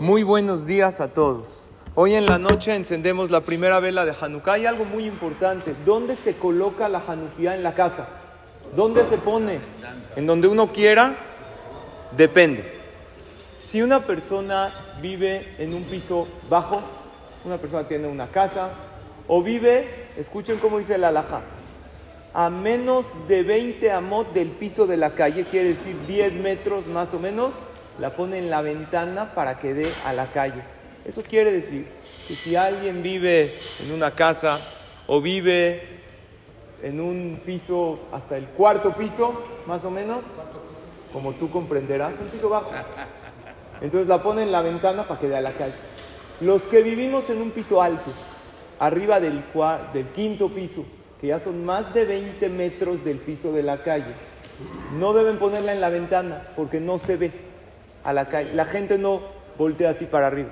Muy buenos días a todos. Hoy en la noche encendemos la primera vela de Hanukkah. Hay algo muy importante. ¿Dónde se coloca la Hanukkah en la casa? ¿Dónde se pone? ¿En donde uno quiera? Depende. Si una persona vive en un piso bajo, una persona tiene una casa, o vive, escuchen cómo dice la alhaja, a menos de 20 amot del piso de la calle, quiere decir 10 metros más o menos, la pone en la ventana para que dé a la calle. Eso quiere decir que si alguien vive en una casa o vive en un piso hasta el cuarto piso, más o menos, como tú comprenderás, un piso bajo. Entonces la pone en la ventana para que dé a la calle. Los que vivimos en un piso alto, arriba del, del quinto piso, que ya son más de 20 metros del piso de la calle, no deben ponerla en la ventana porque no se ve a la calle. La gente no voltea así para arriba.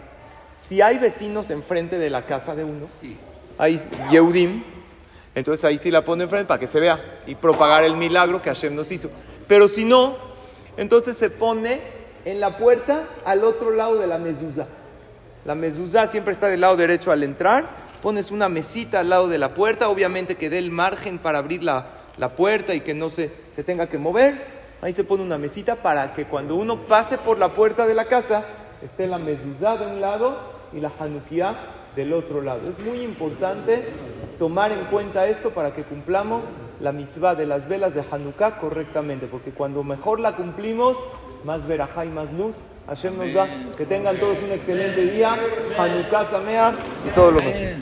Si hay vecinos enfrente de la casa de uno, hay Yehudim, entonces ahí sí la pone enfrente para que se vea y propagar el milagro que Hashem nos hizo. Pero si no, entonces se pone en la puerta al otro lado de la mezuzá. La mezuzá siempre está del lado derecho al entrar. Pones una mesita al lado de la puerta, obviamente que dé el margen para abrir la, la puerta y que no se, se tenga que mover. Ahí se pone una mesita para que cuando uno pase por la puerta de la casa esté la mezuzá de un lado y la hanukkah del otro lado. Es muy importante tomar en cuenta esto para que cumplamos la mitzvah de las velas de Hanukkah correctamente, porque cuando mejor la cumplimos, más verajá y más luz, Hashem nos da. Que tengan todos un excelente día, Hanukkah Sameach y todo lo mejor.